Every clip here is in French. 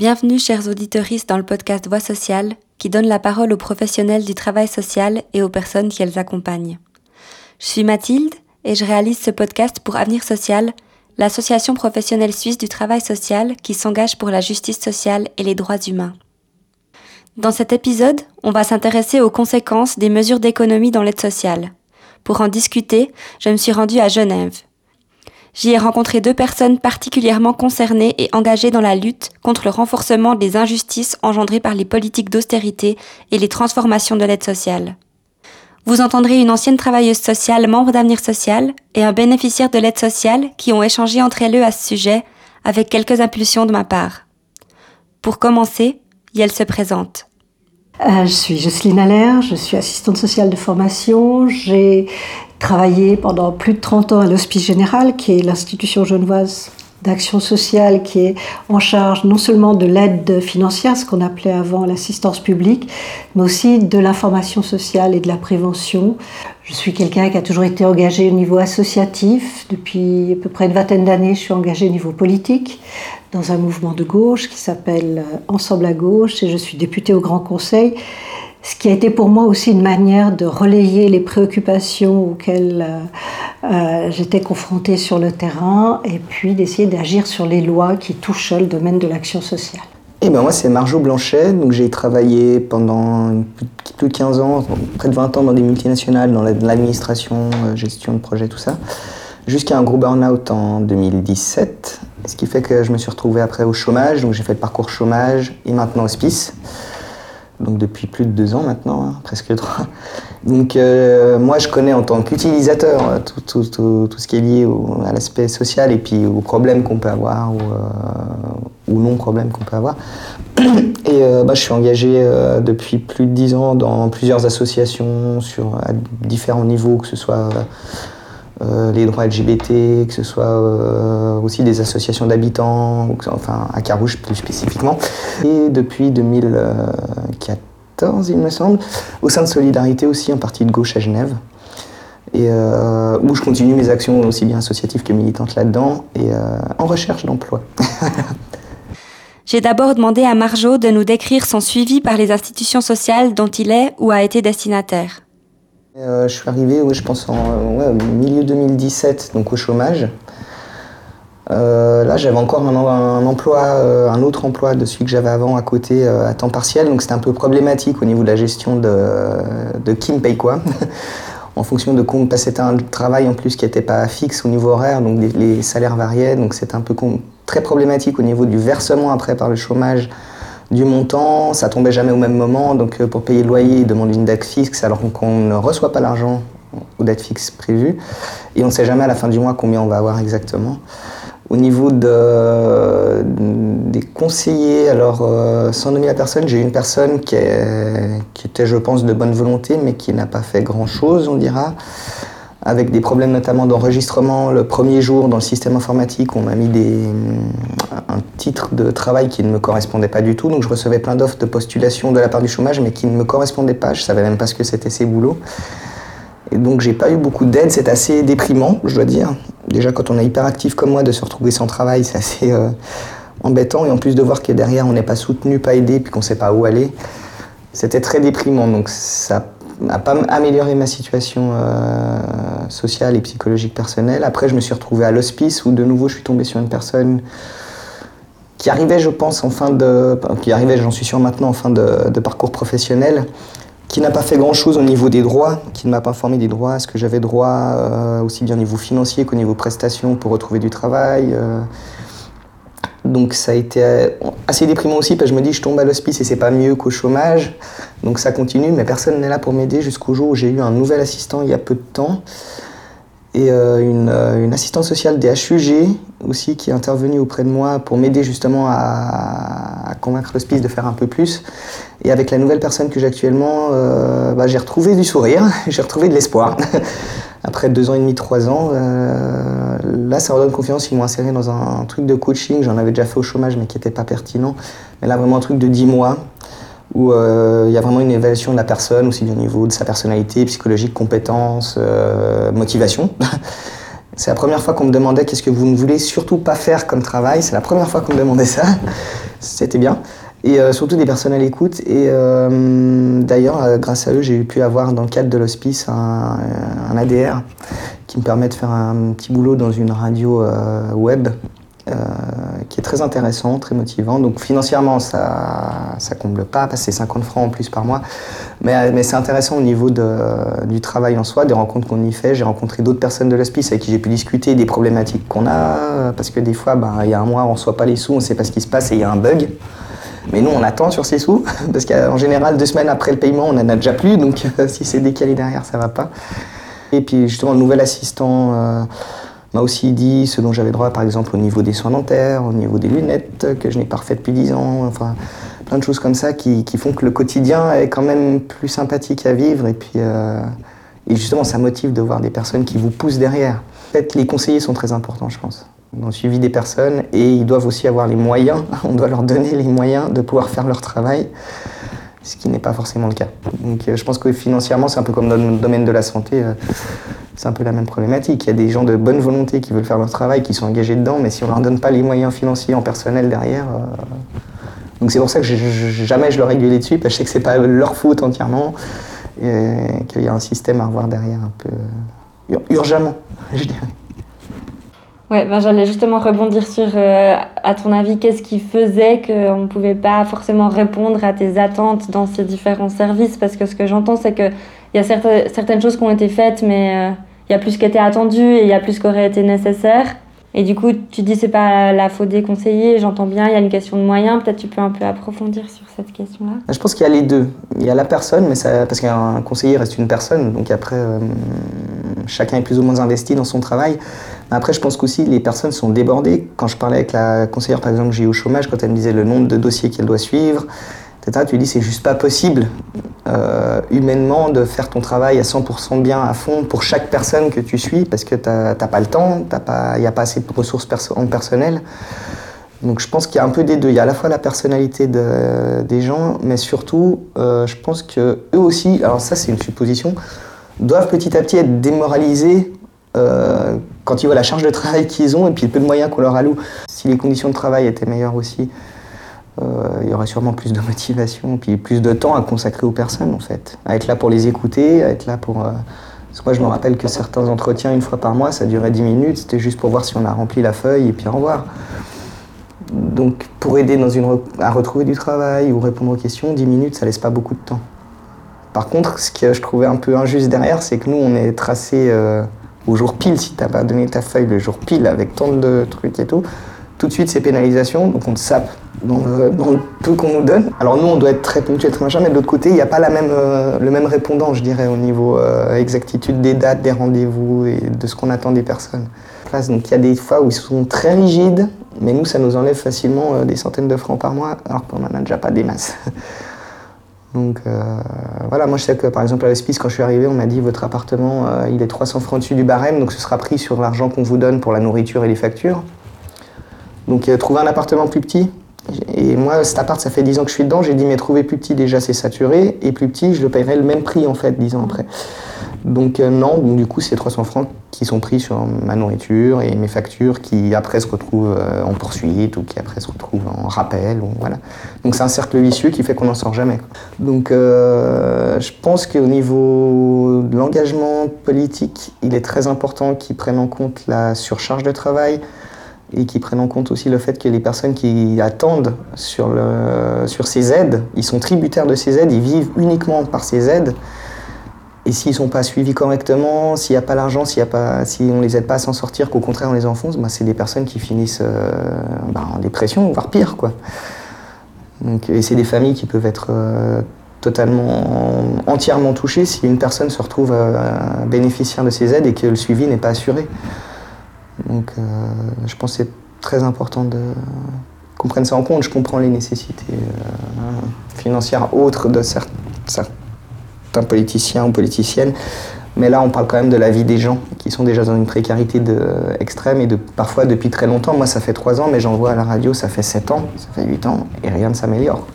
Bienvenue chers auditeuristes dans le podcast Voix sociale qui donne la parole aux professionnels du travail social et aux personnes qui elles accompagnent. Je suis Mathilde et je réalise ce podcast pour Avenir Social, l'association professionnelle suisse du travail social qui s'engage pour la justice sociale et les droits humains. Dans cet épisode, on va s'intéresser aux conséquences des mesures d'économie dans l'aide sociale. Pour en discuter, je me suis rendue à Genève. J'y ai rencontré deux personnes particulièrement concernées et engagées dans la lutte contre le renforcement des injustices engendrées par les politiques d'austérité et les transformations de l'aide sociale. Vous entendrez une ancienne travailleuse sociale membre d'Avenir Social et un bénéficiaire de l'aide sociale qui ont échangé entre elles à ce sujet avec quelques impulsions de ma part. Pour commencer, Yel se présente. Euh, je suis Jocelyne Allaire, je suis assistante sociale de formation. J'ai travaillé pendant plus de 30 ans à l'Hospice Général, qui est l'institution genevoise d'action sociale qui est en charge non seulement de l'aide financière, ce qu'on appelait avant l'assistance publique, mais aussi de l'information sociale et de la prévention. Je suis quelqu'un qui a toujours été engagé au niveau associatif. Depuis à peu près une vingtaine d'années, je suis engagé au niveau politique dans un mouvement de gauche qui s'appelle Ensemble à gauche et je suis députée au Grand Conseil ce qui a été pour moi aussi une manière de relayer les préoccupations auxquelles euh, euh, j'étais confrontée sur le terrain et puis d'essayer d'agir sur les lois qui touchent le domaine de l'action sociale. Et eh ben moi c'est Marjo Blanchet, donc j'ai travaillé pendant plus de 15 ans, près de 20 ans dans des multinationales, dans l'administration, euh, gestion de projet, tout ça, jusqu'à un gros burn-out en 2017, ce qui fait que je me suis retrouvé après au chômage, donc j'ai fait le parcours chômage et maintenant hospice donc depuis plus de deux ans maintenant, hein, presque trois. Donc euh, moi je connais en tant qu'utilisateur euh, tout, ce qui est lié à l'aspect social et puis aux problèmes qu'on peut avoir ou, euh, ou non-problèmes qu'on peut avoir. Et bah, je suis engagé depuis plus de dix ans dans plusieurs associations sur, à différents niveaux, que ce soit euh, les droits LGBT, que ce soit euh, aussi des associations d'habitants, enfin à Carouge plus spécifiquement. Et depuis 2014, il me semble, au sein de Solidarité aussi, un parti de gauche à Genève. Et euh, où je continue mes actions aussi bien associatives que militantes là-dedans et en recherche d'emploi. J'ai d'abord demandé à Marjo de nous décrire son suivi par les institutions sociales dont il est ou a été destinataire. Euh, je suis arrivé, je pense, en milieu 2017, donc au chômage. Euh, là, j'avais encore un, emploi, euh, un autre emploi de celui que j'avais avant à côté à temps partiel, donc c'était un peu problématique au niveau de la gestion de, qui me paye quoi. en fonction de compte, parce que c'était un travail en plus qui n'était pas fixe au niveau horaire, donc les, salaires variaient, donc c'était un peu très problématique au niveau du versement après par le chômage du montant, ça tombait jamais au même moment, donc euh, pour payer le loyer, ils demandent une dette fixe alors qu'on ne reçoit pas l'argent aux dettes fixes prévues, et on ne sait jamais à la fin du mois combien on va avoir exactement. Au niveau de, des conseillers, alors euh, sans nommer la personne, j'ai une personne qui, qui, était, je pense, de bonne volonté, mais qui n'a pas fait grand-chose, on dira avec des problèmes notamment d'enregistrement. Le premier jour dans le système informatique, on m'a mis des, un titre de travail qui ne me correspondait pas du tout. Donc je recevais plein d'offres de postulation de la part du chômage, mais qui ne me correspondaient pas. Je savais même pas ce que c'était ces boulots. Et donc j'ai pas eu beaucoup d'aide. C'est assez déprimant, je dois dire. Déjà quand on est hyper actif comme moi, de se retrouver sans travail, c'est assez euh, embêtant. Et en plus de voir que derrière on n'est pas soutenu, pas aidé, puis qu'on sait pas où aller, c'était très déprimant. Donc ça n'a pas amélioré ma situation euh, sociale et psychologique personnelle. Après, je me suis retrouvé à l'hospice où de nouveau je suis tombé sur une personne qui arrivait, je pense, en fin de. qui arrivait, j'en suis sûr maintenant, en fin de, parcours professionnel, qui n'a pas fait grand-chose au niveau des droits, qui ne m'a pas informé des droits, est-ce que j'avais droit euh, aussi bien au niveau financier qu'au niveau prestations pour retrouver du travail. Euh, donc ça a été euh, assez déprimant aussi parce que je me dis je tombe à l'hospice et c'est pas mieux qu'au chômage. Donc ça continue, mais personne n'est là pour m'aider jusqu'au jour où j'ai eu un nouvel assistant il y a peu de temps et euh, une, euh, une, assistante sociale des HUG aussi qui est intervenue auprès de moi pour m'aider justement à, convaincre l'hospice de faire un peu plus. Et avec la nouvelle personne que j'ai actuellement, bah, j'ai retrouvé du sourire, j'ai retrouvé de l'espoir. après deux ans et demi, trois ans, euh, là, ça redonne confiance. Ils m'ont inséré dans un, truc de coaching. J'en avais déjà fait au chômage, mais qui n'était pas pertinent. Mais là, vraiment un truc de dix mois où euh, il y a vraiment une évaluation de la personne, aussi bien au niveau de sa personnalité, psychologique, compétences, euh, motivation. C'est la première fois qu'on me demandait qu'est-ce que vous ne voulez surtout pas faire comme travail. C'est la première fois qu'on me demandait ça. C'était bien. Et surtout des personnes à l'écoute. Et d'ailleurs, grâce à eux, j'ai pu avoir dans le cadre de l'hospice un, un, ADR qui me permet de faire un petit boulot dans une radio web euh, qui est très intéressant, très motivant. Donc financièrement, ça ne comble pas, parce que c'est 50 francs en plus par mois. Mais, mais c'est intéressant au niveau du travail en soi, des rencontres qu'on y fait. J'ai rencontré d'autres personnes de l'hospice avec qui j'ai pu discuter des problématiques qu'on a, parce que des fois, bah, il y a un mois, on ne reçoit pas les sous, on ne sait pas ce qui se passe et il y a un bug. Mais nous, on attend sur ces sous, parce qu'en général, deux semaines après le paiement, on n'en a déjà plus. Donc si c'est décalé derrière, ça va pas. Et puis justement, le nouvel assistant... Euh, m'a aussi dit ce dont j'avais droit, par exemple, au niveau des soins dentaires, au niveau des lunettes, que je n'ai pas refait depuis 10 ans, enfin, plein de choses comme ça qui, qui, font que le quotidien est quand même plus sympathique à vivre. Et puis, euh, et justement, ça motive de voir des personnes qui vous poussent derrière. En fait, les conseillers sont très importants, je pense, dans le suivi des personnes, et ils doivent aussi avoir les moyens, on doit leur donner les moyens de pouvoir faire leur travail ce qui n'est pas forcément le cas. Donc euh, je pense que financièrement, c'est un peu comme dans le domaine de la santé, euh, c'est un peu la même problématique. Il y a des gens de bonne volonté qui veulent faire leur travail, qui sont engagés dedans, mais si on leur donne pas les moyens financiers en personnel derrière... Euh, donc c'est pour ça que je, jamais je leur ai gueulé dessus, parce que je sais que c'est pas leur faute entièrement, et qu'il y a un système à revoir derrière un peu urgemment, je dirais. Ouais, ben j'allais justement rebondir sur, euh, à ton avis, qu'est-ce qui faisait qu'on ne pouvait pas forcément répondre à tes attentes dans ces différents services? Parce que ce que j'entends, c'est qu'il y a certaines, certaines choses qui ont été faites, mais euh, il y a plus qui était attendu et il y a plus qui aurait été nécessaire. Et du coup, tu dis c'est pas la faute des conseillers, j'entends bien, il y a une question de moyens. Peut-être tu peux un peu approfondir sur cette question-là. Je pense qu'il y a les deux. Il y a la personne, mais ça, parce qu'un conseiller reste une personne, donc après, euh, chacun est plus ou moins investi dans son travail. Après, je pense qu'aussi les personnes sont débordées. Quand je parlais avec la conseillère, par exemple, que j'ai eu au chômage, quand elle me disait le nombre de dossiers qu'elle doit suivre, etc., tu dis c'est juste pas possible euh, humainement de faire ton travail à 100% bien, à fond, pour chaque personne que tu suis, parce que tu n'as pas le temps, il n'y a pas assez de ressources en personnel. Donc je pense qu'il y a un peu des deux. Il y a à la fois la personnalité des gens, mais surtout, euh, je pense que eux aussi, alors ça c'est une supposition, doivent petit à petit être démoralisés euh, quand ils voient la charge de travail qu'ils ont et puis le peu de moyens qu'on leur alloue. Si les conditions de travail étaient meilleures aussi, euh, il y aurait sûrement plus de motivation, puis plus de temps à consacrer aux personnes en fait. À être là pour les écouter, à être là pour... Euh... moi je me rappelle que certains entretiens une fois par mois, ça durait 10 minutes, c'était juste pour voir si on a rempli la feuille et puis au revoir. Donc pour aider dans une à retrouver du travail ou répondre aux questions, 10 minutes ça laisse pas beaucoup de temps. Par contre, ce que je trouvais un peu injuste derrière, c'est que nous on est tracé... Euh, au jour pile, si tu n'as pas donné ta feuille le jour pile avec tant de trucs et tout, tout de suite c'est pénalisation, donc on te sape dans le, peu qu'on nous donne. Alors nous on doit être très ponctuel, très machin, mais de l'autre côté il n'y a pas euh, le même répondant, je dirais, au niveau euh, exactitude des dates, des rendez-vous et de ce qu'on attend des personnes. Donc il y a des fois où ils sont très rigides, mais nous ça nous enlève facilement euh, des centaines de francs par mois, alors qu'on n'en a déjà pas des masses. Donc euh, voilà, moi je sais que par exemple à l'hospice, quand je suis arrivé, on m'a dit votre appartement, euh, il est 300 francs dessus du barème, donc ce sera pris sur l'argent qu'on vous donne pour la nourriture et les factures. Donc euh, trouver un appartement plus petit. Et moi, cet appart, ça fait 10 ans que je suis dedans, j'ai dit mais trouver plus petit déjà c'est saturé, et plus petit, je le paierai le même prix en fait 10 ans après. Donc euh, non, du coup c'est 300 francs qui sont pris sur ma nourriture et mes factures qui après se retrouvent euh, en poursuite ou qui après se retrouvent en rappel. Donc c'est un cercle vicieux qui fait qu'on n'en sort jamais. Donc euh, je pense qu'au niveau de l'engagement politique, il est très important qu'ils prennent en compte la surcharge de travail et qu'ils prennent en compte aussi le fait que les personnes qui attendent sur, sur ces aides, ils sont tributaires de ces aides, ils vivent uniquement par ces aides. Et s'ils ne sont pas suivis correctement, s'il n'y a pas l'argent, si on ne les aide pas à s'en sortir, qu'au contraire on les enfonce, bah, c'est des personnes qui finissent euh, bah, en dépression, voire pire. Quoi. Donc, et c'est des familles qui peuvent être euh, totalement, entièrement touchées si une personne se retrouve euh, bénéficiaire de ces aides et que le suivi n'est pas assuré. Donc je pense que c'est très important de qu'on prenne ça en compte. Je comprends les nécessités financières autres de certains un politicien ou politicienne. Mais là, on parle quand même de la vie des gens qui sont déjà dans une précarité extrême et de, parfois depuis très longtemps. Moi, ça fait trois ans, mais j'en vois à la radio, ça fait sept ans, ça fait huit ans, et rien ne s'améliore.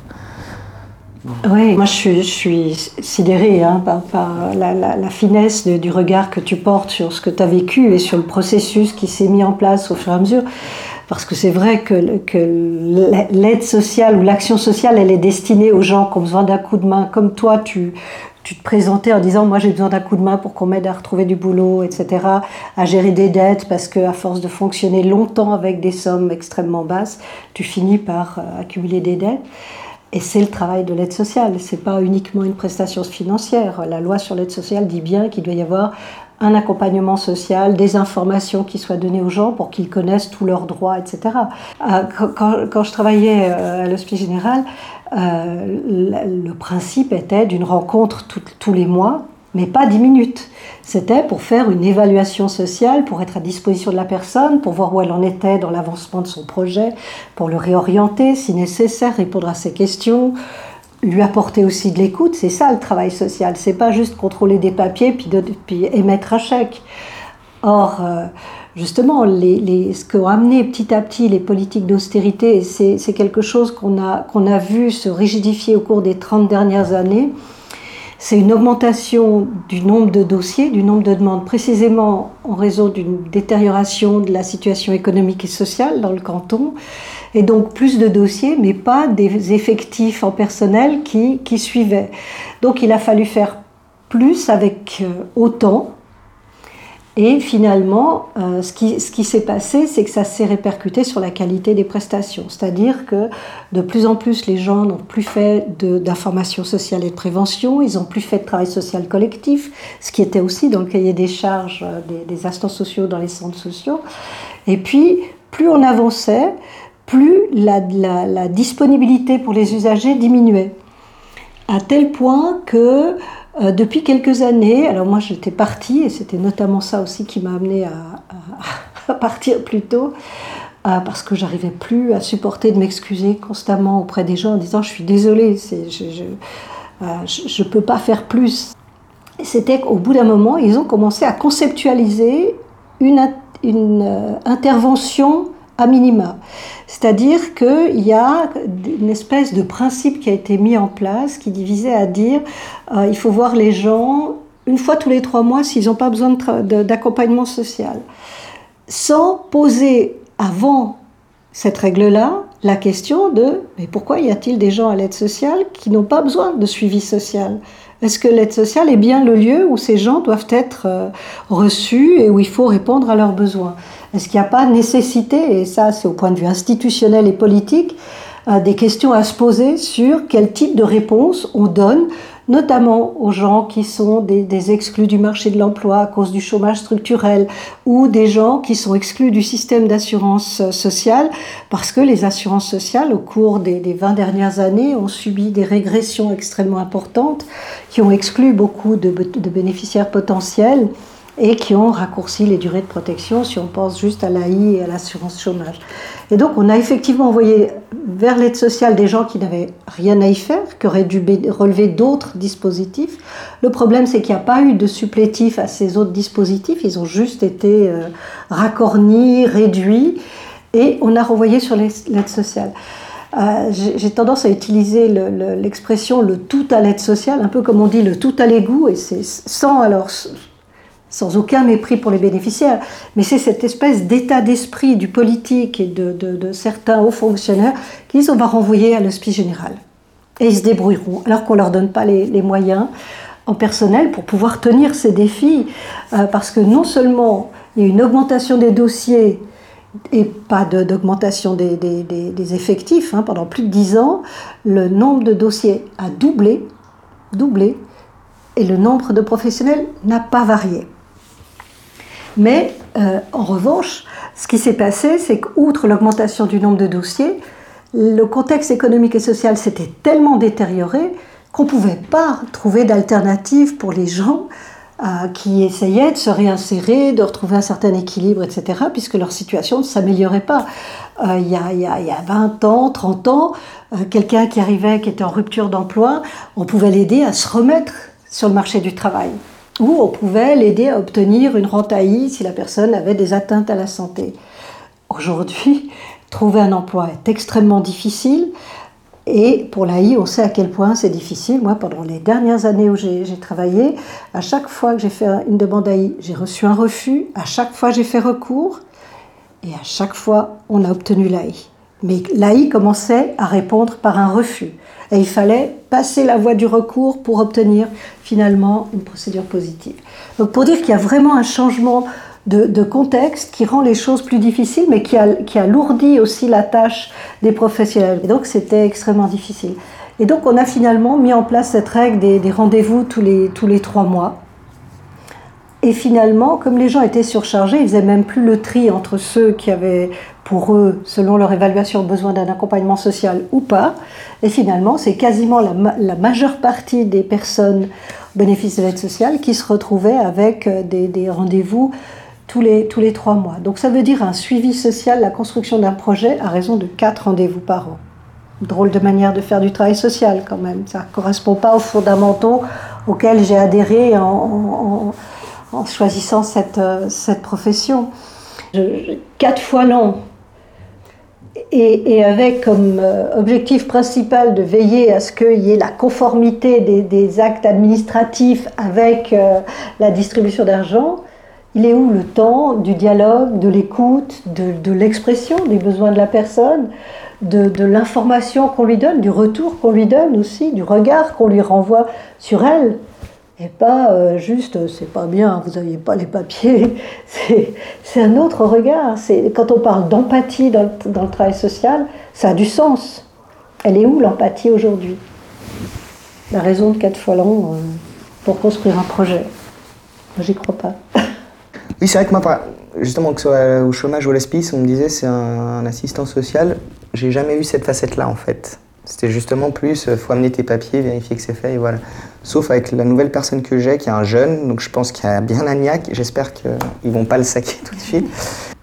Oui, moi je suis, je sidérée hein, par, la, finesse du regard que tu portes sur ce que tu as vécu et sur le processus qui s'est mis en place au fur et à mesure. Parce que c'est vrai que, que l'aide sociale ou l'action sociale, elle est destinée aux gens qui ont besoin d'un coup de main, comme toi, tu, tu te présentais en disant moi j'ai besoin d'un coup de main pour qu'on m'aide à retrouver du boulot, etc., à gérer des dettes parce que à force de fonctionner longtemps avec des sommes extrêmement basses, tu finis par euh, accumuler des dettes. Et c'est le travail de l'aide sociale. C'est pas uniquement une prestation financière. La loi sur l'aide sociale dit bien qu'il doit y avoir un accompagnement social, des informations qui soient données aux gens pour qu'ils connaissent tous leurs droits, etc. Euh, quand, je travaillais euh, à l'Hospice Général, euh, le principe était d'une rencontre tous les mois, mais pas dix minutes. C'était pour faire une évaluation sociale, pour être à disposition de la personne, pour voir où elle en était dans l'avancement de son projet, pour le réorienter si nécessaire, répondre à ses questions, lui apporter aussi de l'écoute, c'est ça le travail social. C'est pas juste contrôler des papiers puis, puis émettre un chèque. Or, euh, justement, ce qu'ont amené petit à petit les politiques d'austérité, c'est quelque chose qu'on a, qu'on a vu se rigidifier au cours des 30 dernières années. C'est une augmentation du nombre de dossiers, du nombre de demandes, précisément en raison d'une détérioration de la situation économique et sociale dans le canton et donc plus de dossiers, mais pas des effectifs en personnel qui, qui suivaient. Donc il a fallu faire plus avec euh, autant. Et finalement, euh, ce qui, ce qui s'est passé, c'est que ça s'est répercuté sur la qualité des prestations. C'est-à-dire que de plus en plus, les gens n'ont plus fait d'information sociale et de prévention, ils n'ont plus fait de travail social collectif, ce qui était aussi dans le cahier des charges euh, des, des instances sociaux dans les centres sociaux. Et puis, plus on avançait, plus la, disponibilité pour les usagers diminuait. À tel point que euh, depuis quelques années, alors moi j'étais partie, et c'était notamment ça aussi qui m'a amené à, partir plus tôt, euh, parce que j'arrivais plus à supporter de m'excuser constamment auprès des gens en disant je suis désolée, je ne peux pas faire plus. C'était qu'au bout d'un moment, ils ont commencé à conceptualiser une, une euh, intervention à minima. C'est-à-dire qu'il y a une espèce de principe qui a été mis en place qui divisait à dire euh, il faut voir les gens une fois tous les trois mois s'ils n'ont pas besoin d'accompagnement social. Sans poser avant cette règle-là la question de mais pourquoi y a-t-il des gens à l'aide sociale qui n'ont pas besoin de suivi social? Est-ce que l'aide sociale est bien le lieu où ces gens doivent être euh, reçus et où il faut répondre à leurs besoins? Est-ce qu'il n'y a pas nécessité, et ça c'est au point de vue institutionnel et politique, euh, des questions à se poser sur quel type de réponse on donne notamment aux gens qui sont des, exclus du marché de l'emploi à cause du chômage structurel ou des gens qui sont exclus du système d'assurance sociale parce que les assurances sociales au cours des, des 20 dernières années ont subi des régressions extrêmement importantes qui ont exclu beaucoup de, de bénéficiaires potentiels et qui ont raccourci les durées de protection si on pense juste à l'AI et à l'assurance chômage. Et donc on a effectivement envoyé vers l'aide sociale des gens qui n'avaient rien à y faire, qui auraient dû relever d'autres dispositifs. Le problème c'est qu'il n'y a pas eu de supplétif à ces autres dispositifs, ils ont juste été euh, racornis, réduits, et on a renvoyé sur l'aide sociale. Euh, j'ai tendance à utiliser l'expression le, le, tout à l'aide sociale, un peu comme on dit le tout à l'égout, et c'est sans alors sans aucun mépris pour les bénéficiaires, mais c'est cette espèce d'état d'esprit du politique et de, certains hauts fonctionnaires qu'ils on va renvoyer à l'hospice général. Et ils se débrouilleront, alors qu'on ne leur donne pas les, moyens en personnel pour pouvoir tenir ces défis, euh, parce que non seulement il y a une augmentation des dossiers et pas d'augmentation des, effectifs, hein, pendant plus de dix ans, le nombre de dossiers a doublé, doublé, et le nombre de professionnels n'a pas varié. Mais euh, en revanche, ce qui s'est passé, c'est qu'outre l'augmentation du nombre de dossiers, le contexte économique et social s'était tellement détérioré qu'on ne pouvait pas trouver d'alternative pour les gens euh, qui essayaient de se réinsérer, de retrouver un certain équilibre, etc., puisque leur situation ne s'améliorait pas. Euh, il, y a, y a, 20 ans, 30 ans, quelqu'un qui arrivait, qui était en rupture d'emploi, on pouvait l'aider à se remettre sur le marché du travail ou on pouvait l'aider à obtenir une rente AI si la personne avait des atteintes à la santé. Aujourd'hui, trouver un emploi est extrêmement difficile. Et pour l'AI, on sait à quel point c'est difficile. Moi, pendant les dernières années où j'ai travaillé, à chaque fois que j'ai fait une demande AI, j'ai reçu un refus. À chaque fois, j'ai fait recours. Et à chaque fois, on a obtenu l'AI. Mais l'AI commençait à répondre par un refus. Et il fallait passer la voie du recours pour obtenir finalement une procédure positive. Donc pour dire qu'il y a vraiment un changement de, contexte qui rend les choses plus difficiles, mais qui, a, qui alourdit aussi la tâche des professionnels. Et donc c'était extrêmement difficile. Et donc on a finalement mis en place cette règle des, rendez-vous tous les trois mois. Et finalement, comme les gens étaient surchargés, ils faisaient même plus le tri entre ceux qui avaient pour eux, selon leur évaluation, besoin d'un accompagnement social ou pas. Et finalement, c'est quasiment la, majeure partie des personnes bénéficiaires de l'aide sociale qui se retrouvaient avec euh, des, rendez-vous tous les, tous les trois mois. Donc ça veut dire un suivi social, la construction d'un projet à raison de quatre rendez-vous par an. Drôle de manière de faire du travail social quand même. Ça ne correspond pas aux fondamentaux auxquels j'ai adhéré en choisissant cette, euh, cette profession. quatre fois l'an, et, avec comme euh, objectif principal de veiller à ce qu'il y ait la conformité des, actes administratifs avec euh, la distribution d'argent, il est où le temps du dialogue, de l'écoute, de, l'expression des besoins de la personne, de l'information qu'on lui donne, du retour qu'on lui donne aussi, du regard qu'on lui renvoie sur elle? Et pas euh, juste c'est pas bien, vous n'aviez pas les papiers. C'est un autre regard. Quand on parle d'empathie dans, le travail social, ça a du sens. Elle est où l'empathie aujourd'hui? La raison de quatre fois long euh, pour construire un projet. J'y crois pas. Oui, c'est vrai que moi, justement, que ce soit au chômage ou au l'espèce, on me disait c'est un assistant social. J'ai jamais eu cette facette-là en fait. C'était justement plus, euh, faut amener tes papiers, vérifier que c'est fait, et voilà. Sauf avec la nouvelle personne que j'ai, qui est un jeune, donc je pense qu'il y a bien un niaque, j'espère qu'ils vont pas le saquer tout de suite.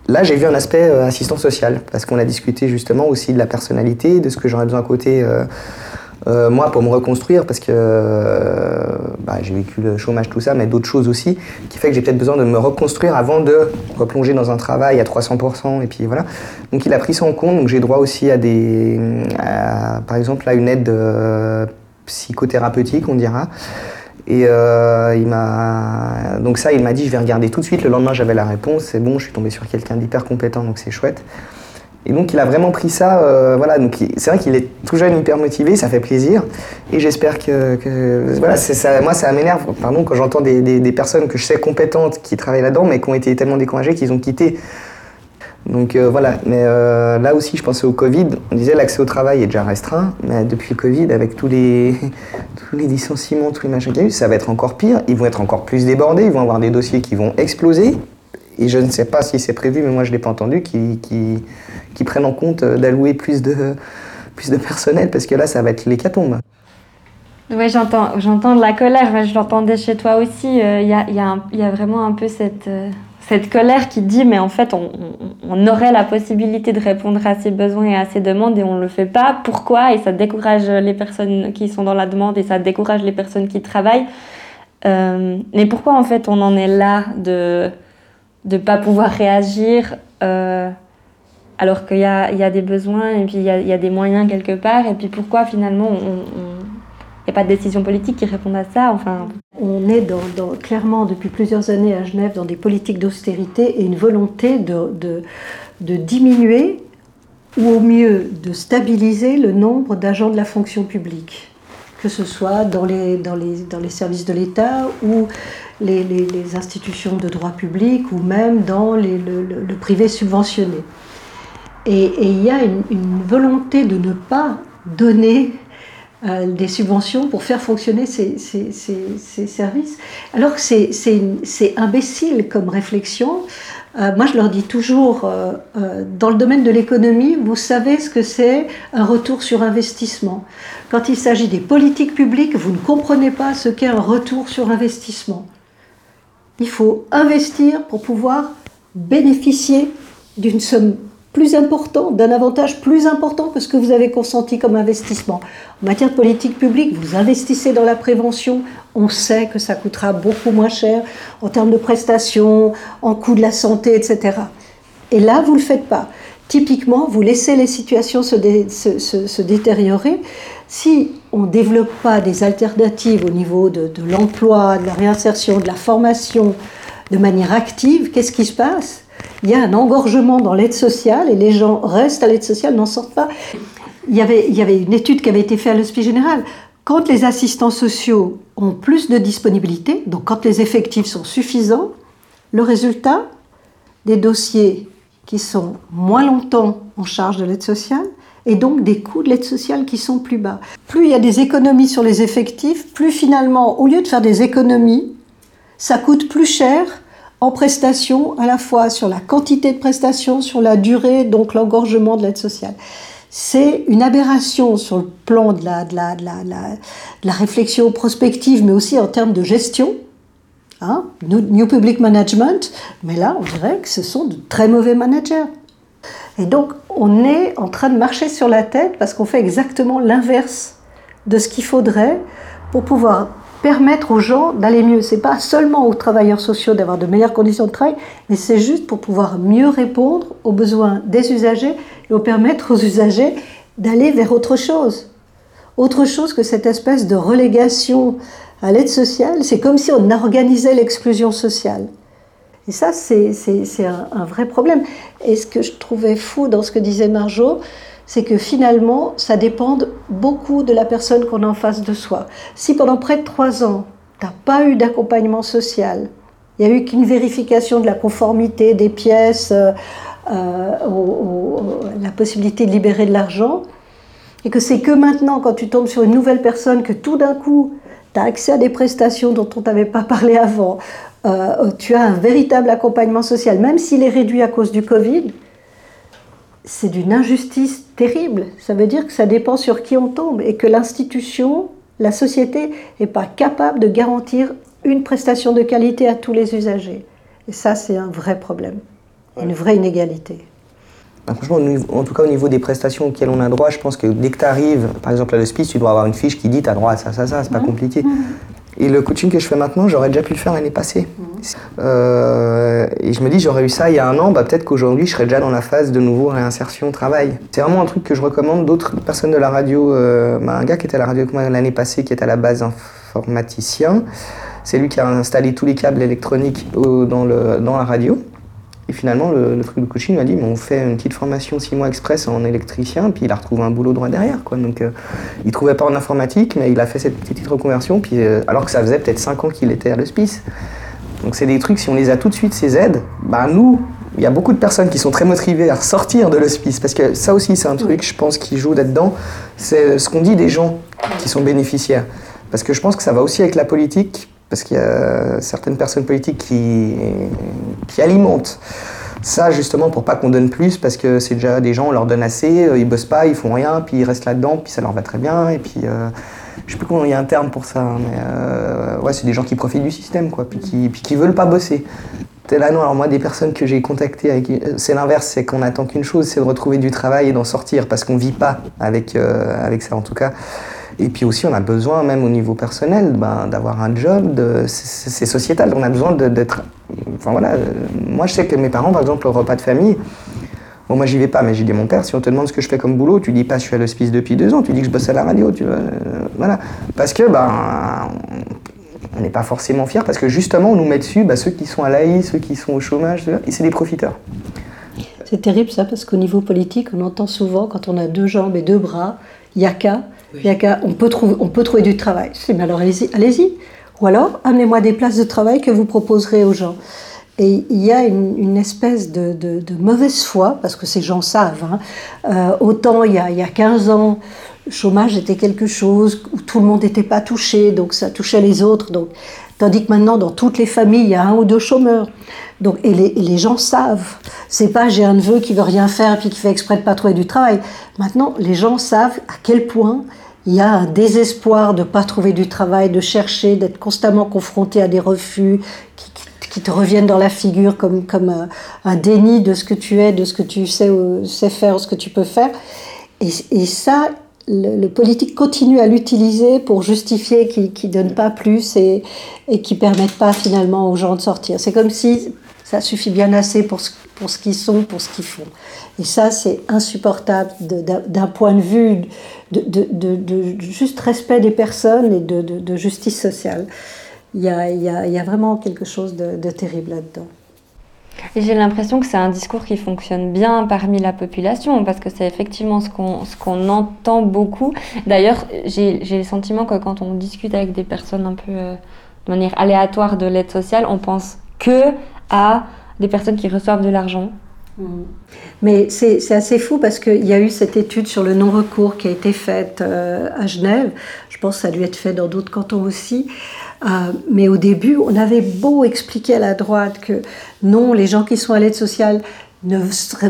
Là, j'ai vu un aspect euh, assistant social, parce qu'on a discuté justement aussi de la personnalité, de ce que j'aurais besoin à côté. Euh, euh, moi, pour me reconstruire, parce que euh, bah, j'ai vécu le chômage, tout ça, mais d'autres choses aussi, qui fait que j'ai peut-être besoin de me reconstruire avant de replonger dans un travail à 300%, et puis voilà. Donc il a pris ça en compte, donc j'ai droit aussi à des, par exemple, à une aide euh, psychothérapeutique, on dira. Et il m'a donc ça, il m'a dit, je vais regarder tout de suite. Le lendemain, j'avais la réponse, c'est bon, je suis tombé sur quelqu'un d'hyper compétent, donc c'est chouette. Et donc il a vraiment pris ça, euh, voilà, donc c'est vrai qu'il est tout jeune hyper motivé, ça fait plaisir. Et j'espère que, voilà, moi ça m'énerve, pardon, quand j'entends des, des, personnes que je sais compétentes qui travaillent là-dedans, mais qui ont été tellement découragées qu'ils ont quitté. Donc euh, voilà, mais euh, là aussi je pensais au Covid, on disait l'accès au travail est déjà restreint, mais depuis le Covid, avec tous les, tous les licenciements, tous les machins qu'il y a eu, ça va être encore pire, ils vont être encore plus débordés, ils vont avoir des dossiers qui vont exploser, et je ne sais pas si c'est prévu, mais moi je ne l'ai pas entendu, qui, prennent en compte euh, d'allouer plus de, plus de personnel, parce que là, ça va être l'hécatombe. Oui, j'entends, de la colère, je l'entendais chez toi aussi. Il y, a, vraiment un peu cette, euh, cette colère qui dit, mais en fait, on, aurait la possibilité de répondre à ses besoins et à ses demandes et on ne le fait pas. Pourquoi? Et ça décourage les personnes qui sont dans la demande et ça décourage les personnes qui travaillent. Euh, mais pourquoi en fait on en est là de de pas pouvoir réagir euh, alors qu'il y a, des besoins et puis il y a, des moyens quelque part. Et puis pourquoi finalement il n'y a pas de décision politique qui répondent à ça enfin. On est dans, clairement depuis plusieurs années à Genève dans des politiques d'austérité et une volonté de, de diminuer ou au mieux de stabiliser le nombre d'agents de la fonction publique que ce soit dans les, dans les, dans les services de l'État ou les, les, institutions de droit public ou même dans le, privé subventionné. Et, il y a une, volonté de ne pas donner euh, des subventions pour faire fonctionner ces, ces, ces, services. Alors que c'est imbécile comme réflexion. Euh, moi, je leur dis toujours, euh, dans le domaine de l'économie, vous savez ce que c'est un retour sur investissement. Quand il s'agit des politiques publiques, vous ne comprenez pas ce qu'est un retour sur investissement. Il faut investir pour pouvoir bénéficier d'une somme plus importante, d'un avantage plus important que ce que vous avez consenti comme investissement. En matière de politique publique, vous investissez dans la prévention, on sait que ça coûtera beaucoup moins cher en termes de prestations, en coût de la santé, etc. Et là, vous ne le faites pas. Typiquement, vous laissez les situations se détériorer si on ne développe pas des alternatives au niveau de, l'emploi, de la réinsertion, de la formation de manière active, qu'est-ce qui se passe? Il y a un engorgement dans l'aide sociale et les gens restent à l'aide sociale, n'en sortent pas. Il y, avait, une étude qui avait été faite à l'Hospice Général. Quand les assistants sociaux ont plus de disponibilité, donc quand les effectifs sont suffisants, le résultat des dossiers qui sont moins longtemps en charge de l'aide sociale et donc des coûts de l'aide sociale qui sont plus bas. Plus il y a des économies sur les effectifs, plus finalement, au lieu de faire des économies, ça coûte plus cher en prestations, à la fois sur la quantité de prestations, sur la durée, donc l'engorgement de l'aide sociale. C'est une aberration sur le plan de la, de, la, de, la, de la, réflexion prospective, mais aussi en termes de gestion. Hein New Public Management, mais là, on dirait que ce sont de très mauvais managers. Et donc, on est en train de marcher sur la tête parce qu'on fait exactement l'inverse de ce qu'il faudrait pour pouvoir permettre aux gens d'aller mieux. C'est pas seulement aux travailleurs sociaux d'avoir de meilleures conditions de travail, mais c'est juste pour pouvoir mieux répondre aux besoins des usagers et permettre aux usagers d'aller vers autre chose. Autre chose que cette espèce de relégation à l'aide sociale, c'est comme si on organisait l'exclusion sociale. Et ça, c'est un, vrai problème. Et ce que je trouvais fou dans ce que disait Marjo, c'est que finalement, ça dépend beaucoup de la personne qu'on a en face de soi. Si pendant près de trois ans, tu n'as pas eu d'accompagnement social, il n'y a eu qu'une vérification de la conformité des pièces, euh, euh la possibilité de libérer de l'argent, et que c'est que maintenant, quand tu tombes sur une nouvelle personne, que tout d'un coup, tu as accès à des prestations dont on t'avait pas parlé avant, euh, tu as un véritable accompagnement social, même s'il est réduit à cause du Covid, c'est d'une injustice terrible. Ça veut dire que ça dépend sur qui on tombe et que l'institution, la société, n'est pas capable de garantir une prestation de qualité à tous les usagers. Et ça, c'est un vrai problème, une vraie inégalité. Bah, franchement, en tout cas au niveau des prestations auxquelles on a droit, je pense que dès que tu arrives, par exemple à l'hospice, tu dois avoir une fiche qui dit tu as droit à ça, ça, ça, c'est pas mmh. compliqué. Mmh. Et le coaching que je fais maintenant, j'aurais déjà pu le faire l'année passée. Mmh. Euh, et je me dis, j'aurais eu ça il y a un an, bah, peut-être qu'aujourd'hui, je serais déjà dans la phase de nouveau réinsertion travail. C'est vraiment un truc que je recommande. D'autres personnes de la radio, euh, bah, un gars qui était à la radio l'année passée, qui est à la base informaticien, c'est lui qui a installé tous les câbles électroniques dans, le, dans la radio. Et finalement, le, truc de coaching m'a dit, on fait une petite formation 6 mois express en électricien, puis il a retrouvé un boulot droit derrière. Quoi. Donc, euh, il ne trouvait pas en informatique, mais il a fait cette petite reconversion, puis, alors que ça faisait peut-être 5 ans qu'il était à l'hospice. Donc, c'est des trucs, si on les a tout de suite, ces aides, bah, nous, il y a beaucoup de personnes qui sont très motivées à sortir de l'hospice, parce que ça aussi, c'est un truc, je pense, qui joue là-dedans. C'est ce qu'on dit des gens qui sont bénéficiaires. Parce que je pense que ça va aussi avec la politique parce qu'il y a certaines personnes politiques qui, qui alimentent ça justement pour pas qu'on donne plus parce que c'est déjà des gens on leur donne assez euh, ils bossent pas ils font rien puis ils restent là-dedans puis ça leur va très bien et puis euh, je sais plus comment il y a un terme pour ça hein, mais euh, ouais c'est des gens qui profitent du système quoi puis qui puis qui veulent pas bosser là non alors moi des personnes que j'ai contactées c'est l'inverse c'est qu'on attend qu'une chose c'est de retrouver du travail et d'en sortir parce qu'on vit pas avec avec ça en tout cas et puis aussi, on a besoin, même au niveau personnel, ben, d'avoir un job. C'est sociétal. On a besoin d'être. Enfin voilà. Moi, je sais que mes parents, par exemple, au repas de famille, bon, moi, j'y vais pas, mais j'ai dit mon père, si on te demande ce que je fais comme boulot, tu dis pas je suis à l'hospice depuis deux ans, tu dis que je bosse à la radio. Tu, voilà. Parce que, ben, on n'est pas forcément fiers, parce que justement, on nous met dessus ben, ceux qui sont à l'AI, ceux qui sont au chômage, et c'est des profiteurs. C'est terrible ça, parce qu'au niveau politique, on entend souvent, quand on a deux jambes et deux bras, il y a qu'à on, peut trouver, on peut trouver du travail. mais alors allez-y, allez-y. Ou alors, amenez-moi des places de travail que vous proposerez aux gens. Et il y a une, espèce de, mauvaise foi, parce que ces gens savent. Hein. Euh, autant il y, a, il y, a, 15 ans, le chômage était quelque chose où tout le monde n'était pas touché, donc ça touchait les autres. Donc, tandis que maintenant, dans toutes les familles, il y a un ou deux chômeurs. Donc, et, les, gens savent. C'est pas j'ai un neveu qui veut rien faire et qui fait exprès de pas trouver du travail. Maintenant, les gens savent à quel point il y a un désespoir de ne pas trouver du travail, de chercher, d'être constamment confronté à des refus qui, te reviennent dans la figure comme, comme euh, un, déni de ce que tu es, de ce que tu sais, faire, ce que tu peux faire. Et, ça, le, politique continue à l'utiliser pour justifier qu'il ne donne pas plus et, et qui ne permettent pas finalement aux gens de sortir. C'est comme si ça suffit bien assez pour ce, pour ce qu'ils sont, pour ce qu'ils font. Et ça, c'est insupportable d'un point de vue de, de, de, juste respect des personnes et de, justice sociale. Il y, a, y y vraiment quelque chose de, terrible là-dedans. J'ai l'impression que c'est un discours qui fonctionne bien parmi la population, parce que c'est effectivement ce qu'on ce qu'on entend beaucoup. D'ailleurs, j'ai le sentiment que quand on discute avec des personnes un peu euh, de manière aléatoire de l'aide sociale, on pense que à des personnes qui reçoivent de l'argent. Mm. Mais c'est assez fou parce qu'il y a eu cette étude sur le non-recours qui a été faite euh, à Genève. Je pense que ça a dû être fait dans d'autres cantons aussi. Euh, mais au début, on avait beau expliquer à la droite que non, les gens qui sont à l'aide sociale ne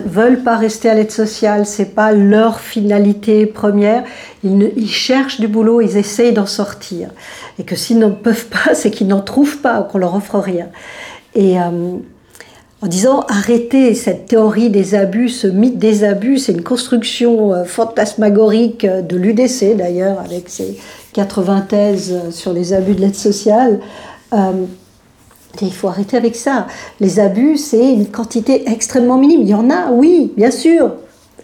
veulent pas rester à l'aide sociale, c'est pas leur finalité première. Ils, cherchent du boulot, ils essayent d'en sortir, et que s'ils n'en peuvent pas, c'est qu'ils n'en trouvent pas, qu'on leur offre rien. Et euh, en disant arrêtez cette théorie des abus, ce mythe des abus, c'est une construction euh, fantasmagorique de l'UDC d'ailleurs, avec ses 80 thèses sur les abus de l'aide sociale. Euh, il faut arrêter avec ça. Les abus, c'est une quantité extrêmement minime. Il y en a, oui, bien sûr.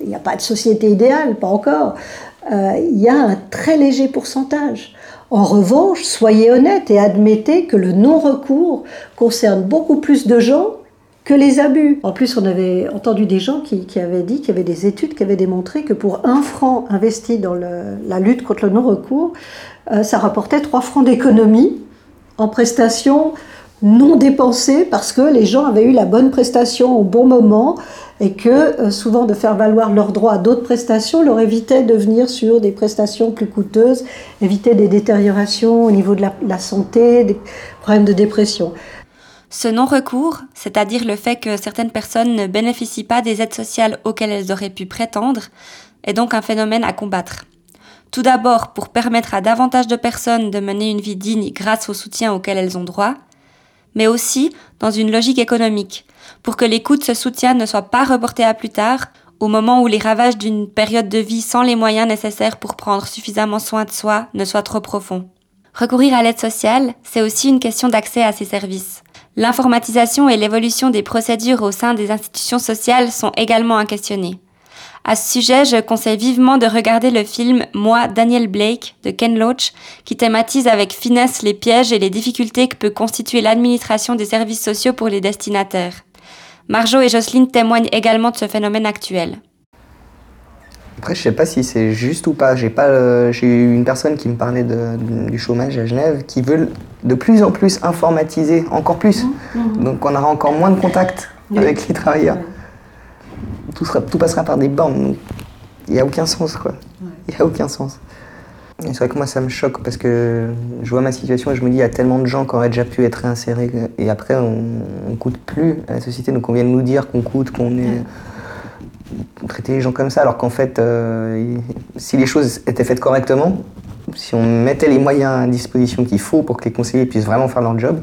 Il n'y a pas de société idéale, pas encore. Euh, il y a un très léger pourcentage. En revanche, soyez honnête et admettez que le non-recours concerne beaucoup plus de gens que les abus. En plus, on avait entendu des gens qui, avaient dit qu'il y avait des études qui avaient démontré que pour un franc investi dans la lutte contre le non-recours, euh, ça rapportait trois francs d'économie en prestations non dépensées parce que les gens avaient eu la bonne prestation au bon moment et que euh, souvent de faire valoir leurs droits à d'autres prestations leur évitait de venir sur des prestations plus coûteuses, éviter des détériorations au niveau de la santé, des problèmes de dépression. Ce non-recours, c'est-à-dire le fait que certaines personnes ne bénéficient pas des aides sociales auxquelles elles auraient pu prétendre, est donc un phénomène à combattre. Tout d'abord pour permettre à davantage de personnes de mener une vie digne grâce au soutien auquel elles ont droit, mais aussi dans une logique économique, pour que les coûts de ce soutien ne soient pas reportés à plus tard, au moment où les ravages d'une période de vie sans les moyens nécessaires pour prendre suffisamment soin de soi ne soient trop profonds. Recourir à l'aide sociale, c'est aussi une question d'accès à ces services. L'informatisation et l'évolution des procédures au sein des institutions sociales sont également à questionner. À ce sujet, je conseille vivement de regarder le film Moi, Daniel Blake de Ken Loach, qui thématise avec finesse les pièges et les difficultés que peut constituer l'administration des services sociaux pour les destinataires. Marjo et Jocelyne témoignent également de ce phénomène actuel. Après, je sais pas si c'est juste ou pas. J'ai pas, j'ai eu une personne qui me parlait du chômage à Genève, qui veut de plus en plus informatiser, encore plus. Mmh, mmh. Donc, on aura encore moins de contact avec les travailleurs. Tout, sera, tout passera par des bornes. Il n'y a aucun sens, quoi. Il n'y a aucun sens. C'est vrai que moi, ça me choque parce que je vois ma situation et je me dis, il y a tellement de gens qui auraient déjà pu être réinsérés et après, on ne coûte plus à la société. Donc, on vient de nous dire qu'on coûte, qu'on est traiter les gens comme ça, alors qu'en fait, euh, si les choses étaient faites correctement, si on mettait les moyens à disposition qu'il faut pour que les conseillers puissent vraiment faire leur job,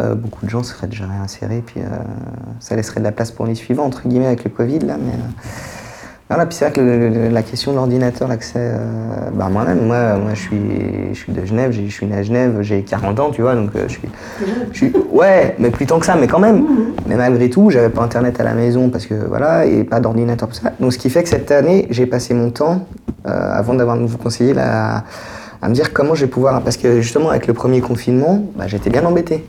euh, beaucoup de gens seraient déjà réinsérés, puis euh, ça laisserait de la place pour les suivants, entre guillemets, avec le Covid, là, mais voilà, puis c'est vrai que la question de l'ordinateur, l'accès. Euh, bah moi-même, moi, moi je, suis, je suis de Genève, je suis né à Genève, j'ai 40 ans, tu vois, donc euh, je, suis, je suis. Ouais, mais plus tant que ça, mais quand même. Mmh. Mais malgré tout, j'avais pas internet à la maison parce que voilà, et pas d'ordinateur pour ça. Donc ce qui fait que cette année, j'ai passé mon temps, euh, avant d'avoir de vous conseiller, là, à me dire comment je vais pouvoir. Parce que justement, avec le premier confinement, bah, j'étais bien embêté.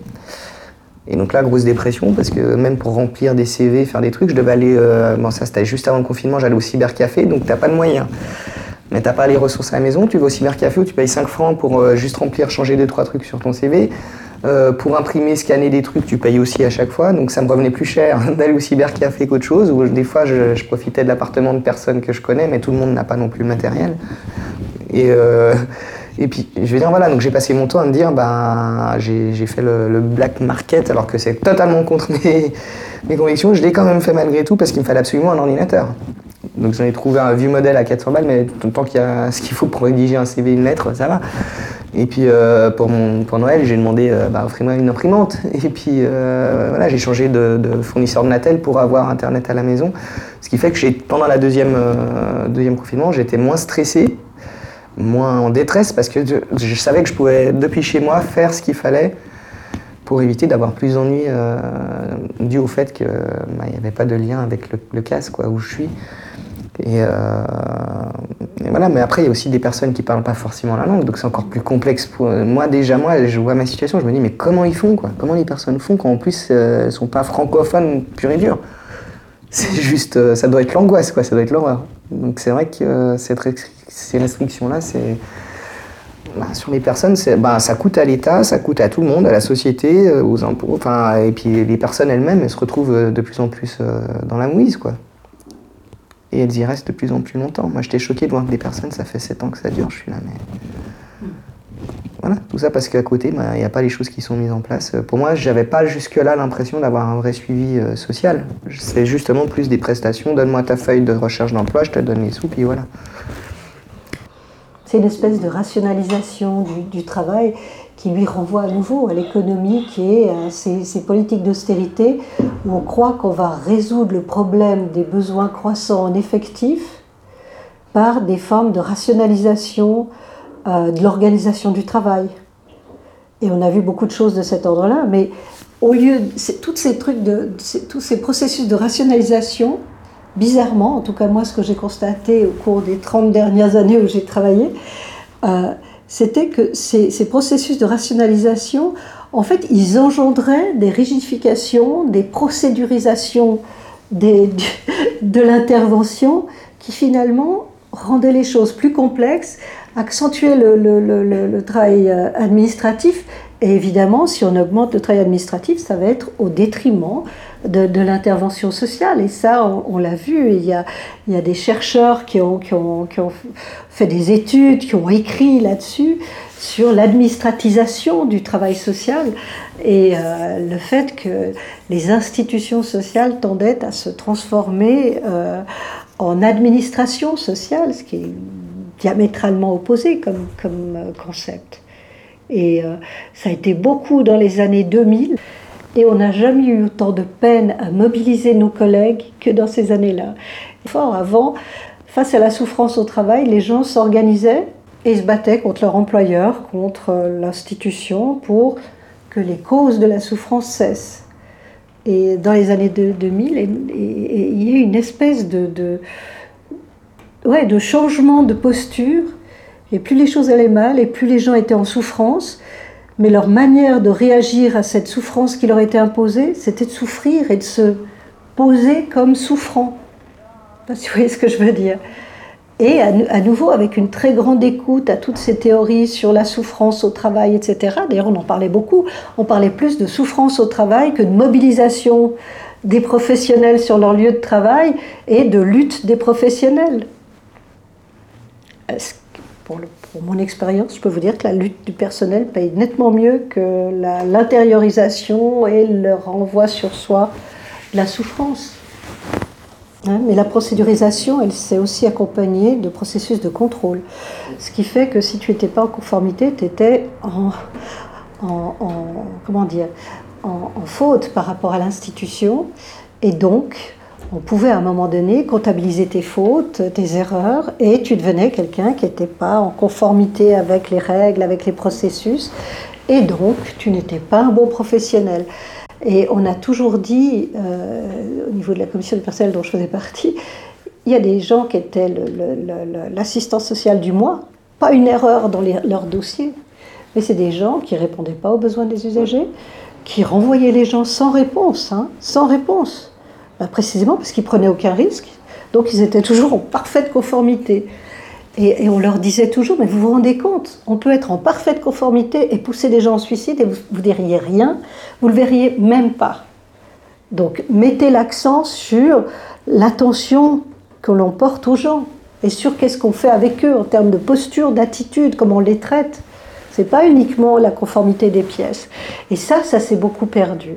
Et donc là, grosse dépression, parce que même pour remplir des CV, faire des trucs, je devais aller. Euh, bon, ça c'était juste avant le confinement, j'allais au cybercafé, donc t'as pas de moyens. Mais t'as pas les ressources à la maison, tu vas au cybercafé où tu payes 5 francs pour euh, juste remplir, changer 2-3 trucs sur ton CV. Euh, pour imprimer, scanner des trucs, tu payes aussi à chaque fois, donc ça me revenait plus cher d'aller au cybercafé qu'autre chose, où des fois je, je profitais de l'appartement de personnes que je connais, mais tout le monde n'a pas non plus le matériel. Et. Et puis, je vais dire, voilà, donc j'ai passé mon temps à me dire, ben, j'ai fait le, black market, alors que c'est totalement contre mes, mes convictions. Je l'ai quand même fait malgré tout parce qu'il me fallait absolument un ordinateur. Donc j'en ai trouvé un vieux modèle à 400 balles, mais tant qu'il y a ce qu'il faut pour rédiger un CV, une lettre, ça va. Et puis euh, pour, mon, pour Noël, j'ai demandé, euh, bah, offrez-moi une imprimante. Et puis euh, voilà, j'ai changé de, de, fournisseur de Natel pour avoir Internet à la maison. Ce qui fait que pendant la deuxième, deuxième confinement, j'étais moins stressé moins en détresse parce que je, savais que je pouvais, depuis chez moi, faire ce qu'il fallait pour éviter d'avoir plus d'ennuis euh, dû au fait qu'il bah, n'y avait pas de lien avec le, casque quoi, où je suis. Et, euh, voilà, mais après, il y a aussi des personnes qui ne parlent pas forcément la langue, donc c'est encore plus complexe. Pour, moi, déjà, moi, je vois ma situation, je me dis, mais comment ils font, quoi? Comment les personnes font quand en plus, elles ne sont pas francophones pur et dur C'est juste, ça doit être l'angoisse, quoi, ça doit être l'horreur. Donc c'est vrai que cette ces restrictions-là, c'est bah, sur les personnes, bah, ça coûte à l'État, ça coûte à tout le monde, à la société, euh, aux impôts. Enfin, et puis les personnes elles-mêmes, elles se retrouvent euh, de plus en plus euh, dans la mouise, quoi. Et elles y restent de plus en plus longtemps. Moi, j'étais choqué de voir que des personnes, ça fait 7 ans que ça dure, je suis là, mais. Voilà, tout ça parce qu'à côté, bah, il n'y a pas les choses qui sont mises en place. Pour moi, j'avais pas jusque-là l'impression d'avoir un vrai suivi social. C'est justement plus des prestations. Donne-moi ta feuille de recherche d'emploi, je te donne les sous, puis voilà c'est une espèce de rationalisation du, travail qui lui renvoie à nouveau à l'économie, qui est euh, ces, politiques d'austérité où on croit qu'on va résoudre le problème des besoins croissants en effectifs par des formes de rationalisation euh, de l'organisation du travail. Et on a vu beaucoup de choses de cet ordre-là, mais au lieu tous ces trucs de tous ces processus de rationalisation, bizarrement, en tout cas moi ce que j'ai constaté au cours des 30 dernières années où j'ai travaillé, euh, c'était que ces, processus de rationalisation, en fait, ils engendraient des rigidifications, des procédurisations de l'intervention qui finalement rendaient les choses plus complexes, accentuaient le travail euh, administratif et évidemment, si on augmente le travail administratif, ça va être au détriment de, l'intervention sociale. Et ça, on, l'a vu. Il y, a, des chercheurs qui ont, fait des études, qui ont écrit là-dessus, sur l'administratisation du travail social et euh, le fait que les institutions sociales tendaient à se transformer euh, en administration sociale, ce qui est diamétralement opposé comme, comme euh, concept. Et euh, ça a été beaucoup dans les années 2000. Et on n'a jamais eu autant de peine à mobiliser nos collègues que dans ces années-là. Fort avant, face à la souffrance au travail, les gens s'organisaient et se battaient contre leur employeur, contre l'institution, pour que les causes de la souffrance cessent. Et dans les années 2000, il y a eu une espèce de, ouais, de changement de posture et plus les choses allaient mal, et plus les gens étaient en souffrance, mais leur manière de réagir à cette souffrance qui leur était imposée, c'était de souffrir et de se poser comme souffrant. Si vous voyez ce que je veux dire. Et à, nouveau, avec une très grande écoute à toutes ces théories sur la souffrance au travail, etc. D'ailleurs, on en parlait beaucoup. On parlait plus de souffrance au travail que de mobilisation des professionnels sur leur lieu de travail et de lutte des professionnels pour, mon expérience, je peux vous dire que la lutte du personnel paye nettement mieux que l'intériorisation et le renvoi sur soi de la souffrance. Hein, mais la procédurisation, elle s'est aussi accompagnée de processus de contrôle. Ce qui fait que si tu n'étais pas en conformité, tu étais en, comment dire, en, en faute par rapport à l'institution. Et donc, on pouvait à un moment donné comptabiliser tes fautes, tes erreurs, et tu devenais quelqu'un qui n'était pas en conformité avec les règles, avec les processus, et donc tu n'étais pas un bon professionnel. Et on a toujours dit, euh, au niveau de la commission du personnel dont je faisais partie, il y a des gens qui étaient l'assistance sociale du mois, pas une erreur dans leur dossier, mais c'est des gens qui répondaient pas aux besoins des usagers, qui renvoyaient les gens sans réponse, hein, sans réponse. Bah, précisément parce qu'ils prenaient aucun risque. Donc ils étaient toujours en parfaite conformité. Et, on leur disait toujours, mais vous vous rendez compte, on peut être en parfaite conformité et pousser des gens au suicide et vous ne verriez rien, vous le verriez même pas. Donc mettez l'accent sur l'attention que l'on porte aux gens et sur qu'est-ce qu'on fait avec eux en termes de posture, d'attitude, comment on les traite. Ce n'est pas uniquement la conformité des pièces. Et ça, ça s'est beaucoup perdu.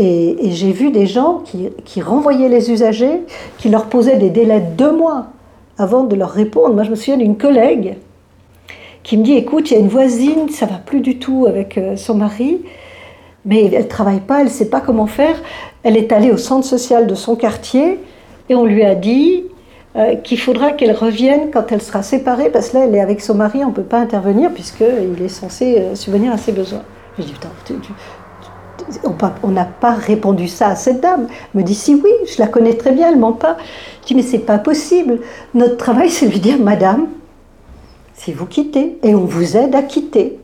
Et, j'ai vu des gens qui, renvoyaient les usagers, qui leur posaient des délais de deux mois avant de leur répondre. Moi, je me souviens d'une collègue qui me dit écoute, il y a une voisine, ça va plus du tout avec euh, son mari, mais elle travaille pas, elle ne sait pas comment faire. Elle est allée au centre social de son quartier et on lui a dit euh, qu'il faudra qu'elle revienne quand elle sera séparée, parce que là, elle est avec son mari, on ne peut pas intervenir puisqu'il est censé euh, subvenir à ses besoins. Je dis putain, on n'a pas répondu ça à cette dame. Elle me dit si oui, je la connais très bien, elle ment pas. Je dis mais c'est pas possible. Notre travail c'est de lui dire madame, si vous quittez et on vous aide à quitter,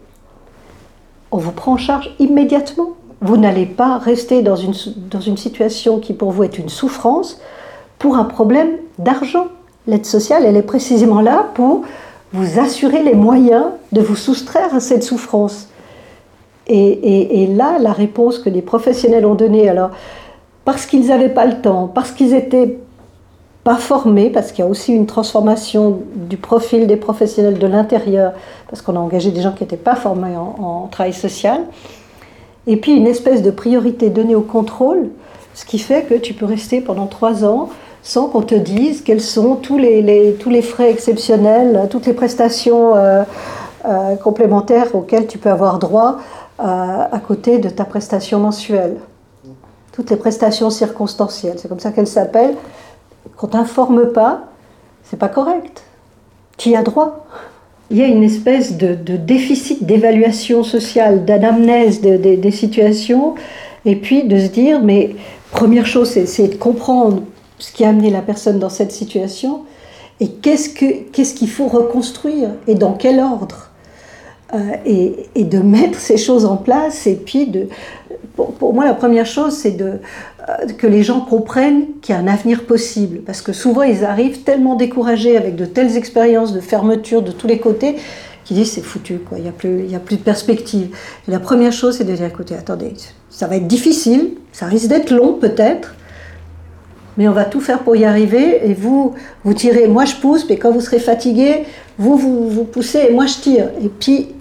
on vous prend en charge immédiatement. Vous n'allez pas rester dans une, dans une situation qui pour vous est une souffrance pour un problème d'argent. L'aide sociale, elle est précisément là pour vous assurer les moyens de vous soustraire à cette souffrance. Et, là, la réponse que les professionnels ont donnée, alors, parce qu'ils n'avaient pas le temps, parce qu'ils n'étaient pas formés, parce qu'il y a aussi une transformation du profil des professionnels de l'intérieur, parce qu'on a engagé des gens qui n'étaient pas formés en, travail social, et puis une espèce de priorité donnée au contrôle, ce qui fait que tu peux rester pendant trois ans sans qu'on te dise quels sont tous les, tous les frais exceptionnels, toutes les prestations euh, euh, complémentaires auxquelles tu peux avoir droit à côté de ta prestation mensuelle. Toutes les prestations circonstancielles, c'est comme ça qu'elles s'appellent. Qu'on t'informe pas, c'est pas correct. Tu as droit? Il y a une espèce de, déficit d'évaluation sociale, d'anamnèse des situations, et puis de se dire, mais première chose, c'est de comprendre ce qui a amené la personne dans cette situation, et qu'est-ce qu'il faut reconstruire, et dans quel ordre? Euh, et, de mettre ces choses en place. Et puis, de, pour, moi, la première chose, c'est euh, que les gens comprennent qu'il y a un avenir possible. Parce que souvent, ils arrivent tellement découragés avec de telles expériences de fermeture de tous les côtés qu'ils disent c'est foutu, quoi. il n'y a, plus, a plus de perspective. Et la première chose, c'est de dire écoutez, attendez, ça va être difficile, ça risque d'être long peut-être, mais on va tout faire pour y arriver. Et vous, vous tirez, moi je pousse, mais quand vous serez fatigué, vous, vous, vous poussez et moi je tire. Et puis,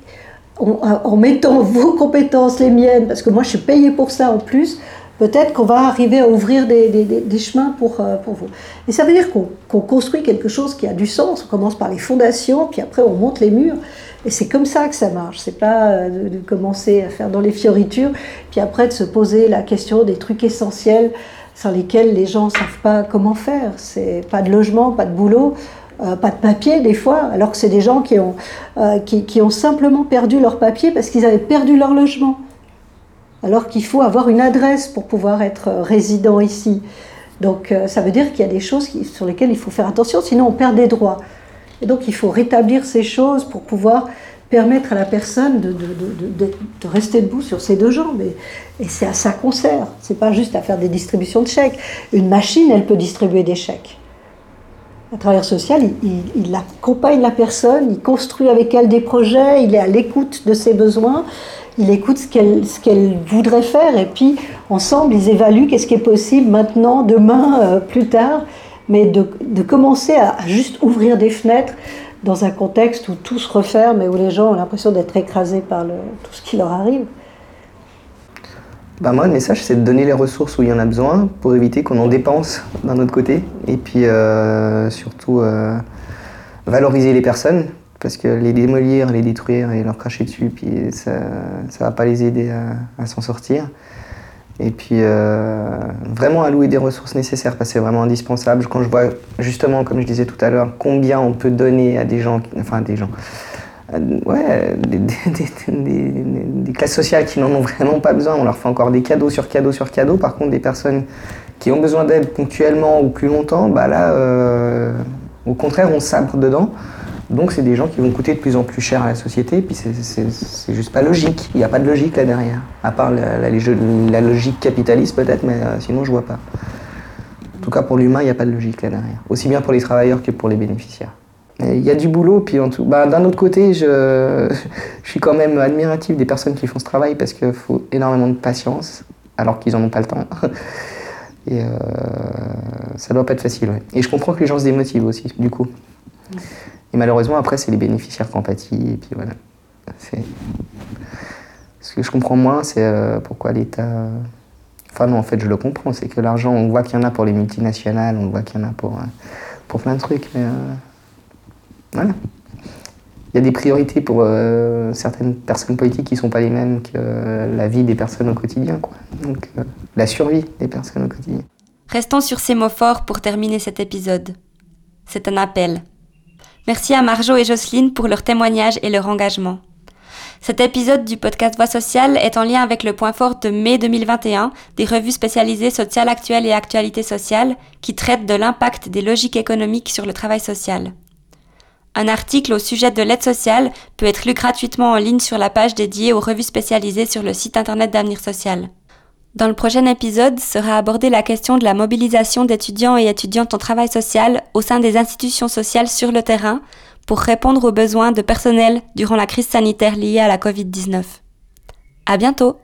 en, mettant vos compétences, les miennes, parce que moi je suis payée pour ça en plus, peut-être qu'on va arriver à ouvrir des, chemins pour, euh, pour, vous. Et ça veut dire qu'on construit quelque chose qui a du sens. On commence par les fondations, puis après on monte les murs. Et c'est comme ça que ça marche. C'est pas euh, de, de, commencer à faire dans les fioritures, puis après de se poser la question des trucs essentiels sans lesquels les gens ne savent pas comment faire. C'est pas de logement, pas de boulot. Euh, pas de papier des fois, alors que c'est des gens qui ont, euh, qui, ont simplement perdu leur papier parce qu'ils avaient perdu leur logement. Alors qu'il faut avoir une adresse pour pouvoir être résident ici. Donc euh, ça veut dire qu'il y a des choses sur lesquelles il faut faire attention, sinon on perd des droits. Et donc il faut rétablir ces choses pour pouvoir permettre à la personne de, de, de, de rester debout sur ses deux jambes. Et, et c'est à ça qu'on sert. C'est pas juste à faire des distributions de chèques. Une machine, elle peut distribuer des chèques. Un travailleur social, il, accompagne la personne, il construit avec elle des projets, il est à l'écoute de ses besoins, il écoute ce qu'elle, voudrait faire, et puis ensemble, ils évaluent qu'est-ce qui est possible maintenant, demain, euh, plus tard, mais de, de commencer à, juste ouvrir des fenêtres dans un contexte où tout se referme et où les gens ont l'impression d'être écrasés par tout ce qui leur arrive. Bah moi, le message, c'est de donner les ressources où il y en a besoin pour éviter qu'on en dépense d'un autre côté. Et puis euh, surtout euh, valoriser les personnes, parce que les démolir, les détruire et leur cracher dessus, puis ça ne va pas les aider à, s'en sortir. Et puis euh, vraiment allouer des ressources nécessaires, parce que c'est vraiment indispensable. Quand je vois justement, comme je disais tout à l'heure, combien on peut donner à des gens, enfin à des gens, ouais, des, classes sociales qui n'en ont vraiment pas besoin. On leur fait encore des cadeaux sur cadeaux sur cadeaux. Par contre, des personnes qui ont besoin d'aide ponctuellement ou plus longtemps, bah là, euh, au contraire, on sabre dedans. Donc, c'est des gens qui vont coûter de plus en plus cher à la société. Puis, c'est juste pas logique. Il n'y a pas de logique là derrière. À part la, la, logique capitaliste, peut-être, mais euh, sinon, je vois pas. En tout cas, pour l'humain, il n'y a pas de logique là derrière. Aussi bien pour les travailleurs que pour les bénéficiaires. Il y a du boulot, puis en tout. Bah, D'un autre côté, je, suis quand même admiratif des personnes qui font ce travail parce qu'il faut énormément de patience, alors qu'ils n'en ont pas le temps. Et euh, ça doit pas être facile. Et je comprends que les gens se démotivent aussi, du coup. Et malheureusement, après, c'est les bénéficiaires qui en. Et puis voilà. Ce que je comprends moins, c'est euh, pourquoi l'État. Enfin, non, en fait, je le comprends. C'est que l'argent, on voit qu'il y en a pour les multinationales, on voit qu'il y en a pour, euh, pour plein de trucs. Mais, voilà. Il y a des priorités pour euh, certaines personnes politiques qui ne sont pas les mêmes que la vie des personnes au quotidien. Quoi. Donc, euh, la survie des personnes au quotidien. Restons sur ces mots forts pour terminer cet épisode. C'est un appel. Merci à Marjo et Jocelyne pour leur témoignage et leur engagement. Cet épisode du podcast Voix sociale est en lien avec le point fort de mai 2021 des revues spécialisées Sociales actuelles et Actualité sociale qui traitent de l'impact des logiques économiques sur le travail social. Un article au sujet de l'aide sociale peut être lu gratuitement en ligne sur la page dédiée aux revues spécialisées sur le site internet d'Avenir Social. Dans le prochain épisode sera abordée la question de la mobilisation d'étudiants et étudiantes en travail social au sein des institutions sociales sur le terrain pour répondre aux besoins de personnel durant la crise sanitaire liée à la Covid-19. À bientôt!